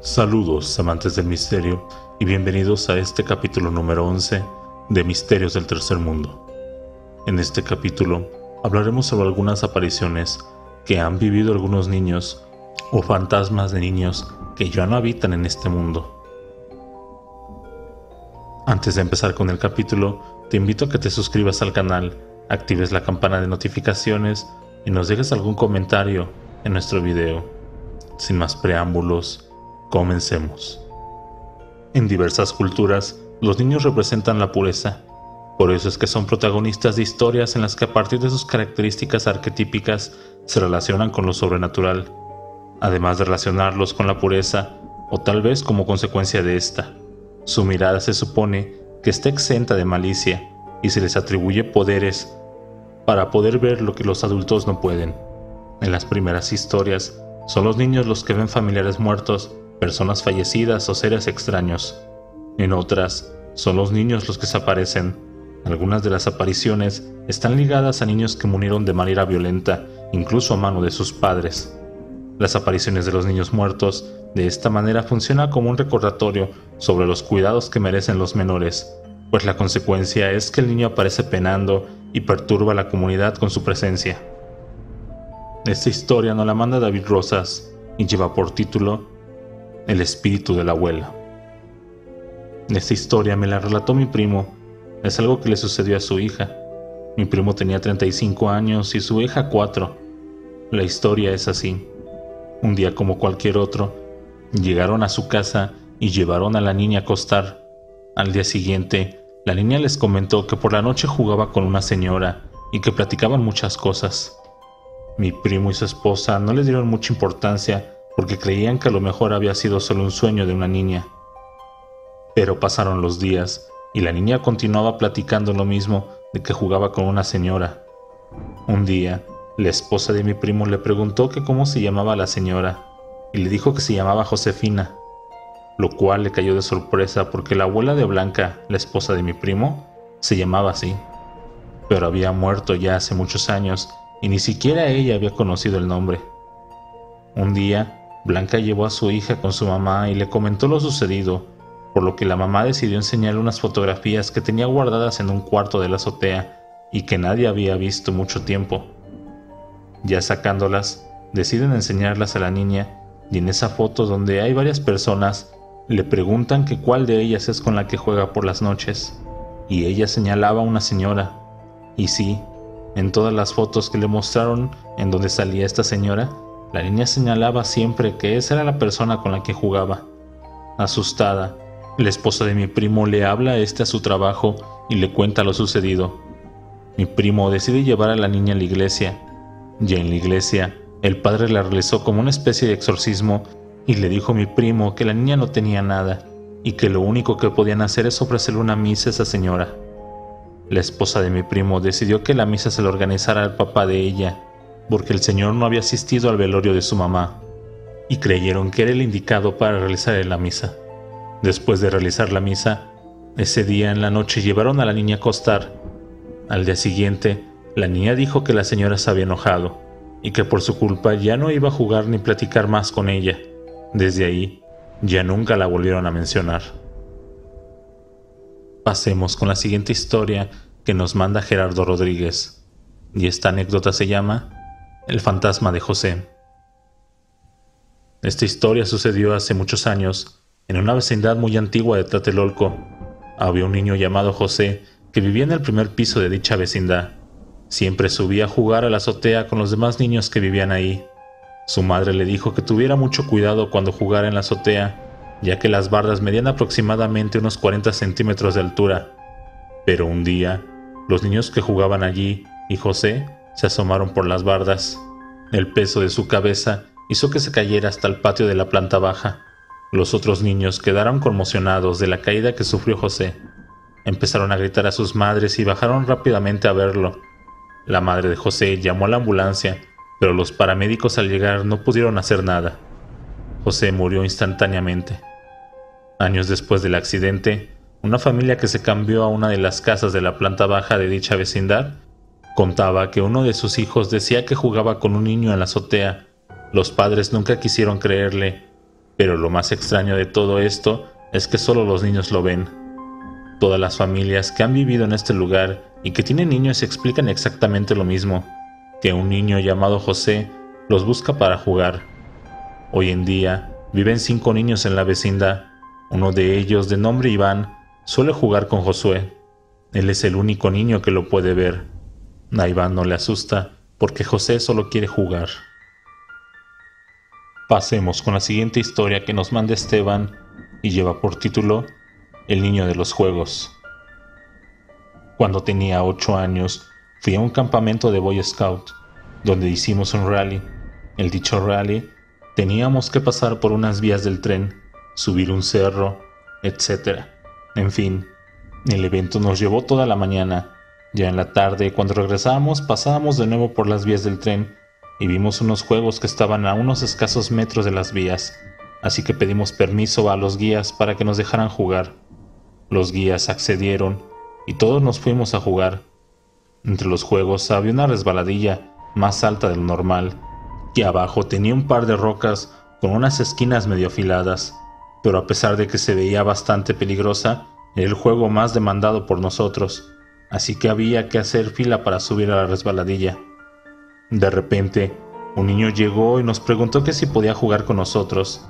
Saludos amantes del misterio y bienvenidos a este capítulo número 11 de Misterios del Tercer Mundo. En este capítulo hablaremos sobre algunas apariciones que han vivido algunos niños o fantasmas de niños que ya no habitan en este mundo. Antes de empezar con el capítulo, te invito a que te suscribas al canal, actives la campana de notificaciones y nos dejes algún comentario en nuestro video. Sin más preámbulos, Comencemos. En diversas culturas, los niños representan la pureza. Por eso es que son protagonistas de historias en las que a partir de sus características arquetípicas se relacionan con lo sobrenatural, además de relacionarlos con la pureza, o tal vez como consecuencia de esta. Su mirada se supone que está exenta de malicia y se les atribuye poderes para poder ver lo que los adultos no pueden. En las primeras historias, son los niños los que ven familiares muertos personas fallecidas o seres extraños. En otras, son los niños los que se aparecen. Algunas de las apariciones están ligadas a niños que murieron de manera violenta, incluso a mano de sus padres. Las apariciones de los niños muertos de esta manera funciona como un recordatorio sobre los cuidados que merecen los menores, pues la consecuencia es que el niño aparece penando y perturba a la comunidad con su presencia. Esta historia nos la manda David Rosas y lleva por título el espíritu de la abuela. Esta historia me la relató mi primo. Es algo que le sucedió a su hija. Mi primo tenía 35 años y su hija 4. La historia es así. Un día como cualquier otro, llegaron a su casa y llevaron a la niña a acostar. Al día siguiente, la niña les comentó que por la noche jugaba con una señora y que platicaban muchas cosas. Mi primo y su esposa no le dieron mucha importancia porque creían que a lo mejor había sido solo un sueño de una niña. Pero pasaron los días y la niña continuaba platicando lo mismo de que jugaba con una señora. Un día, la esposa de mi primo le preguntó que cómo se llamaba la señora y le dijo que se llamaba Josefina, lo cual le cayó de sorpresa porque la abuela de Blanca, la esposa de mi primo, se llamaba así, pero había muerto ya hace muchos años y ni siquiera ella había conocido el nombre. Un día, Blanca llevó a su hija con su mamá y le comentó lo sucedido, por lo que la mamá decidió enseñarle unas fotografías que tenía guardadas en un cuarto de la azotea y que nadie había visto mucho tiempo. Ya sacándolas, deciden enseñarlas a la niña y en esa foto donde hay varias personas le preguntan que cuál de ellas es con la que juega por las noches y ella señalaba a una señora. Y sí, en todas las fotos que le mostraron en donde salía esta señora, la niña señalaba siempre que esa era la persona con la que jugaba. Asustada, la esposa de mi primo le habla a este a su trabajo y le cuenta lo sucedido. Mi primo decide llevar a la niña a la iglesia. Ya en la iglesia, el padre la realizó como una especie de exorcismo y le dijo a mi primo que la niña no tenía nada y que lo único que podían hacer es ofrecerle una misa a esa señora. La esposa de mi primo decidió que la misa se la organizara al papá de ella porque el señor no había asistido al velorio de su mamá y creyeron que era el indicado para realizar la misa. Después de realizar la misa, ese día en la noche llevaron a la niña a acostar. Al día siguiente, la niña dijo que la señora se había enojado y que por su culpa ya no iba a jugar ni platicar más con ella. Desde ahí, ya nunca la volvieron a mencionar. Pasemos con la siguiente historia que nos manda Gerardo Rodríguez. Y esta anécdota se llama el fantasma de José. Esta historia sucedió hace muchos años, en una vecindad muy antigua de Tlatelolco. Había un niño llamado José que vivía en el primer piso de dicha vecindad. Siempre subía a jugar a la azotea con los demás niños que vivían ahí. Su madre le dijo que tuviera mucho cuidado cuando jugara en la azotea, ya que las bardas medían aproximadamente unos 40 centímetros de altura. Pero un día, los niños que jugaban allí y José se asomaron por las bardas. El peso de su cabeza hizo que se cayera hasta el patio de la planta baja. Los otros niños quedaron conmocionados de la caída que sufrió José. Empezaron a gritar a sus madres y bajaron rápidamente a verlo. La madre de José llamó a la ambulancia, pero los paramédicos al llegar no pudieron hacer nada. José murió instantáneamente. Años después del accidente, una familia que se cambió a una de las casas de la planta baja de dicha vecindad Contaba que uno de sus hijos decía que jugaba con un niño en la azotea. Los padres nunca quisieron creerle, Pero lo más extraño de todo esto es que solo los niños lo ven. Todas las familias que han vivido en este lugar y que tienen niños explican exactamente lo mismo, que un niño llamado José los busca para jugar. Hoy en día viven cinco niños en la vecindad. Uno de ellos, de nombre Iván, suele jugar con Josué. Él es el único niño que lo puede ver. A no le asusta porque José solo quiere jugar. Pasemos con la siguiente historia que nos manda Esteban y lleva por título El niño de los juegos. Cuando tenía 8 años, fui a un campamento de Boy Scout, donde hicimos un rally. El dicho rally, teníamos que pasar por unas vías del tren, subir un cerro, etc. En fin, el evento nos llevó toda la mañana. Ya en la tarde, cuando regresábamos, pasábamos de nuevo por las vías del tren y vimos unos juegos que estaban a unos escasos metros de las vías, así que pedimos permiso a los guías para que nos dejaran jugar. Los guías accedieron y todos nos fuimos a jugar. Entre los juegos había una resbaladilla más alta del normal, y abajo tenía un par de rocas con unas esquinas medio afiladas, pero a pesar de que se veía bastante peligrosa, era el juego más demandado por nosotros, así que había que hacer fila para subir a la resbaladilla. De repente, un niño llegó y nos preguntó que si podía jugar con nosotros.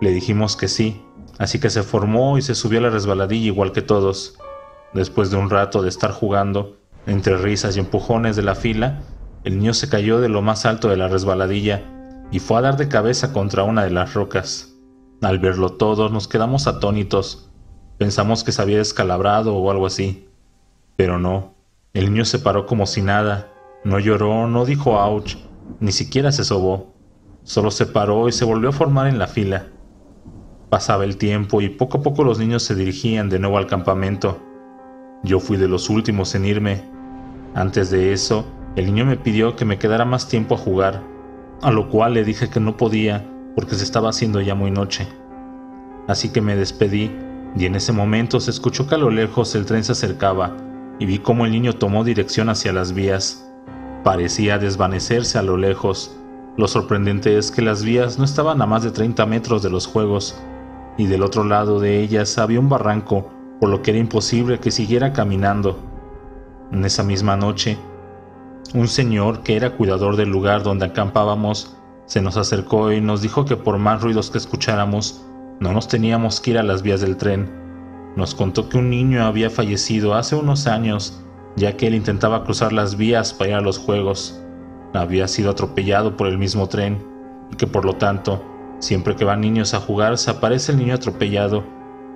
Le dijimos que sí, así que se formó y se subió a la resbaladilla igual que todos. Después de un rato de estar jugando, entre risas y empujones de la fila, el niño se cayó de lo más alto de la resbaladilla y fue a dar de cabeza contra una de las rocas. Al verlo todos nos quedamos atónitos. Pensamos que se había descalabrado o algo así. Pero no, el niño se paró como si nada no lloró, no dijo ouch, ni siquiera se sobó. Solo se paró y se volvió a formar en la fila. Pasaba el tiempo y poco a poco los niños se dirigían de nuevo al campamento. Yo fui de los últimos en irme. Antes de eso, el niño me pidió que me quedara más tiempo a jugar, a lo cual le dije que no podía porque se estaba haciendo ya muy noche. Así que me despedí y en ese momento se escuchó que a lo lejos el tren se acercaba y vi cómo el niño tomó dirección hacia las vías. Parecía desvanecerse a lo lejos. Lo sorprendente es que las vías no estaban a más de 30 metros de los juegos, y del otro lado de ellas había un barranco, por lo que era imposible que siguiera caminando. En esa misma noche, un señor que era cuidador del lugar donde acampábamos se nos acercó y nos dijo que por más ruidos que escucháramos, no nos teníamos que ir a las vías del tren. Nos contó que un niño había fallecido hace unos años ya que él intentaba cruzar las vías para ir a los juegos. Había sido atropellado por el mismo tren y que por lo tanto, siempre que van niños a jugar se aparece el niño atropellado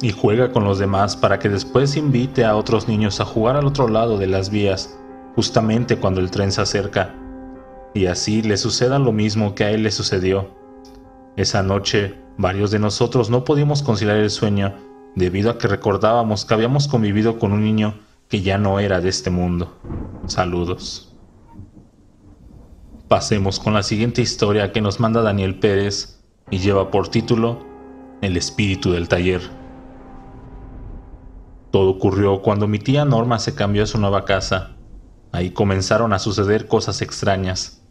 y juega con los demás para que después invite a otros niños a jugar al otro lado de las vías, justamente cuando el tren se acerca. Y así le suceda lo mismo que a él le sucedió. Esa noche, varios de nosotros no pudimos conciliar el sueño debido a que recordábamos que habíamos convivido con un niño que ya no era de este mundo. Saludos. Pasemos con la siguiente historia que nos manda Daniel Pérez y lleva por título El espíritu del taller. Todo ocurrió cuando mi tía Norma se cambió a su nueva casa. Ahí comenzaron a suceder cosas extrañas.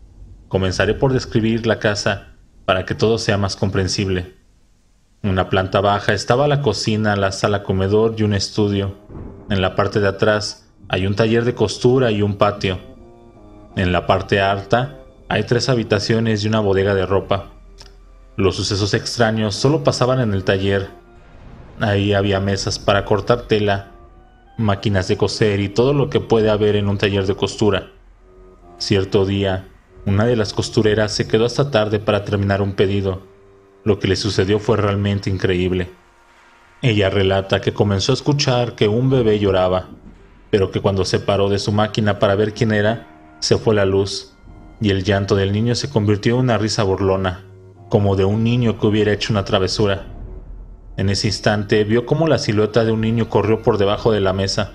Comenzaré por describir la casa para que todo sea más comprensible. En la planta baja estaba la cocina, la sala comedor y un estudio. En la parte de atrás hay un taller de costura y un patio. En la parte alta hay tres habitaciones y una bodega de ropa. Los sucesos extraños solo pasaban en el taller. Ahí había mesas para cortar tela, máquinas de coser y todo lo que puede haber en un taller de costura. Cierto día, una de las costureras se quedó hasta tarde para terminar un pedido. Lo que le sucedió fue realmente increíble. Ella relata que comenzó a escuchar que un bebé lloraba, pero que cuando se paró de su máquina para ver quién era, se fue la luz, y el llanto del niño se convirtió en una risa burlona, como de un niño que hubiera hecho una travesura. En ese instante vio cómo la silueta de un niño corrió por debajo de la mesa.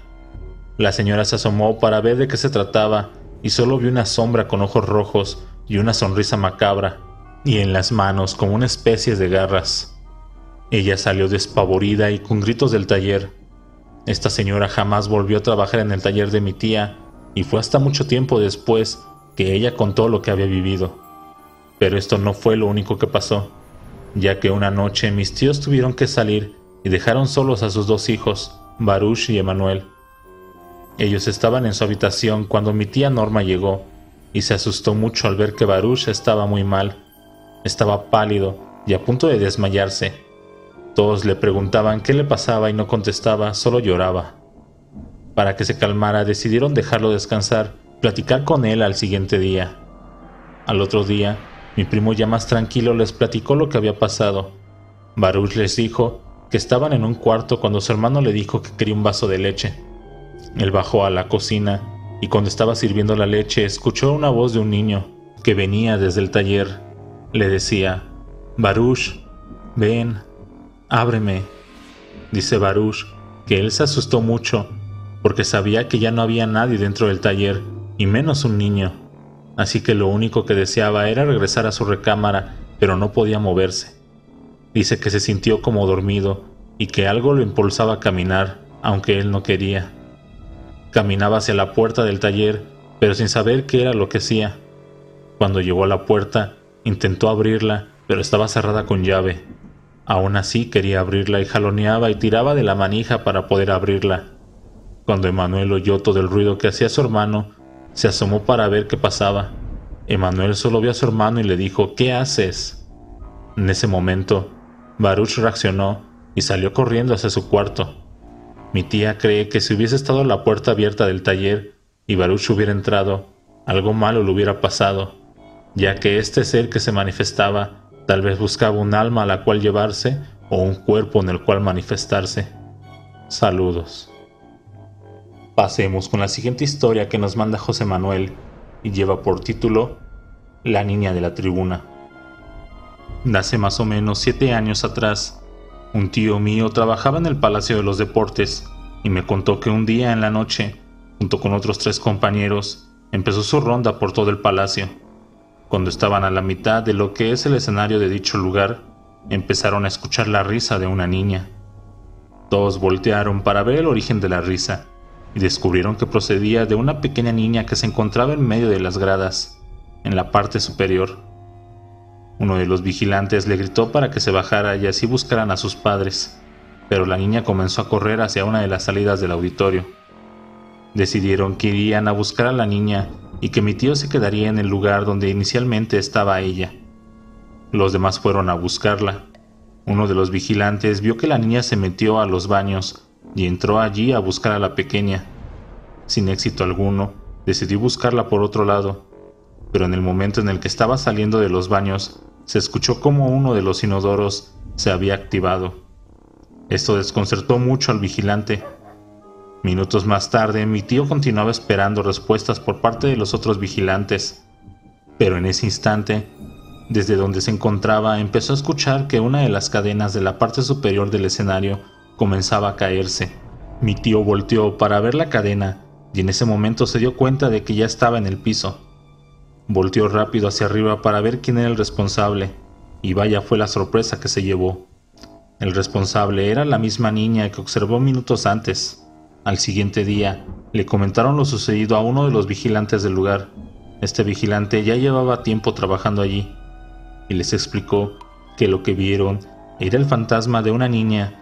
La señora se asomó para ver de qué se trataba y solo vio una sombra con ojos rojos y una sonrisa macabra, y en las manos como una especie de garras. Ella salió despavorida y con gritos del taller. Esta señora jamás volvió a trabajar en el taller de mi tía y fue hasta mucho tiempo después que ella contó lo que había vivido. Pero esto no fue lo único que pasó. ya que una noche mis tíos tuvieron que salir y dejaron solos a sus dos hijos, Baruch y Emanuel. Ellos estaban en su habitación cuando mi tía Norma llegó y se asustó mucho al ver que Baruch estaba muy mal. Estaba pálido y a punto de desmayarse. Todos le preguntaban qué le pasaba y no contestaba, solo lloraba. Para que se calmara decidieron dejarlo descansar, platicar con él al siguiente día. Al otro día, mi primo ya más tranquilo les platicó lo que había pasado. Baruch les dijo que estaban en un cuarto cuando su hermano le dijo que quería un vaso de leche. Él bajó a la cocina y cuando estaba sirviendo la leche escuchó una voz de un niño que venía desde el taller. Le decía, Baruch, ven, ábreme. Dice Baruch que él se asustó mucho porque sabía que ya no había nadie dentro del taller y menos un niño así que lo único que deseaba era regresar a su recámara, pero no podía moverse. Dice que se sintió como dormido y que algo lo impulsaba a caminar, aunque él no quería. Caminaba hacia la puerta del taller, pero sin saber qué era lo que hacía. Cuando llegó a la puerta, intentó abrirla, pero estaba cerrada con llave. Aún así quería abrirla y jaloneaba y tiraba de la manija para poder abrirla. Cuando Emanuel oyó todo el ruido que hacía su hermano, se asomó para ver qué pasaba. Emanuel solo vio a su hermano y le dijo, ¿qué haces? En ese momento, Baruch reaccionó y salió corriendo hacia su cuarto. Mi tía cree que si hubiese estado la puerta abierta del taller y Baruch hubiera entrado, algo malo le hubiera pasado, ya que este ser que se manifestaba tal vez buscaba un alma a la cual llevarse o un cuerpo en el cual manifestarse. Saludos. Pasemos con la siguiente historia que nos manda José Manuel y lleva por título La niña de la tribuna. Hace más o menos siete años atrás, un tío mío trabajaba en el Palacio de los Deportes y me contó que un día en la noche, junto con otros tres compañeros, empezó su ronda por todo el palacio. Cuando estaban a la mitad de lo que es el escenario de dicho lugar, empezaron a escuchar la risa de una niña. Todos voltearon para ver el origen de la risa y descubrieron que procedía de una pequeña niña que se encontraba en medio de las gradas, en la parte superior. Uno de los vigilantes le gritó para que se bajara y así buscaran a sus padres, pero la niña comenzó a correr hacia una de las salidas del auditorio. Decidieron que irían a buscar a la niña y que mi tío se quedaría en el lugar donde inicialmente estaba ella. Los demás fueron a buscarla. Uno de los vigilantes vio que la niña se metió a los baños y entró allí a buscar a la pequeña. Sin éxito alguno, decidió buscarla por otro lado, pero en el momento en el que estaba saliendo de los baños, se escuchó como uno de los inodoros se había activado. Esto desconcertó mucho al vigilante. Minutos más tarde, mi tío continuaba esperando respuestas por parte de los otros vigilantes, pero en ese instante, desde donde se encontraba, empezó a escuchar que una de las cadenas de la parte superior del escenario comenzaba a caerse. Mi tío volteó para ver la cadena y en ese momento se dio cuenta de que ya estaba en el piso. Volteó rápido hacia arriba para ver quién era el responsable, y vaya fue la sorpresa que se llevó. El responsable era la misma niña que observó minutos antes. Al siguiente día, le comentaron lo sucedido a uno de los vigilantes del lugar. Este vigilante ya llevaba tiempo trabajando allí, y les explicó que lo que vieron era el fantasma de una niña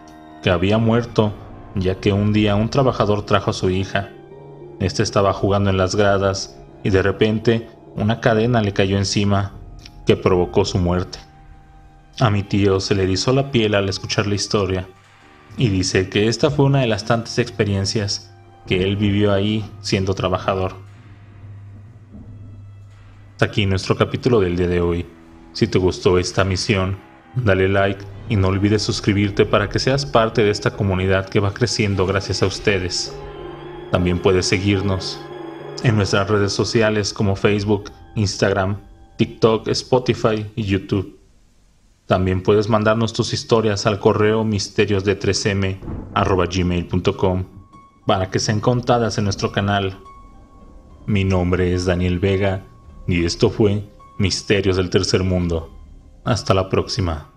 que había muerto, ya que un día un trabajador trajo a su hija. Este estaba jugando en las gradas y de repente una cadena le cayó encima que provocó su muerte. A mi tío se le erizó la piel al escuchar la historia y dice que esta fue una de las tantas experiencias que él vivió ahí siendo trabajador. Hasta aquí nuestro capítulo del día de hoy. Si te gustó esta misión, dale like y no olvides suscribirte para que seas parte de esta comunidad que va creciendo gracias a ustedes. También puedes seguirnos en nuestras redes sociales como Facebook, Instagram, TikTok, Spotify y YouTube. También puedes mandarnos tus historias al correo misteriosde3m para que sean contadas en nuestro canal. Mi nombre es Daniel Vega y esto fue Misterios del Tercer Mundo. Hasta la próxima.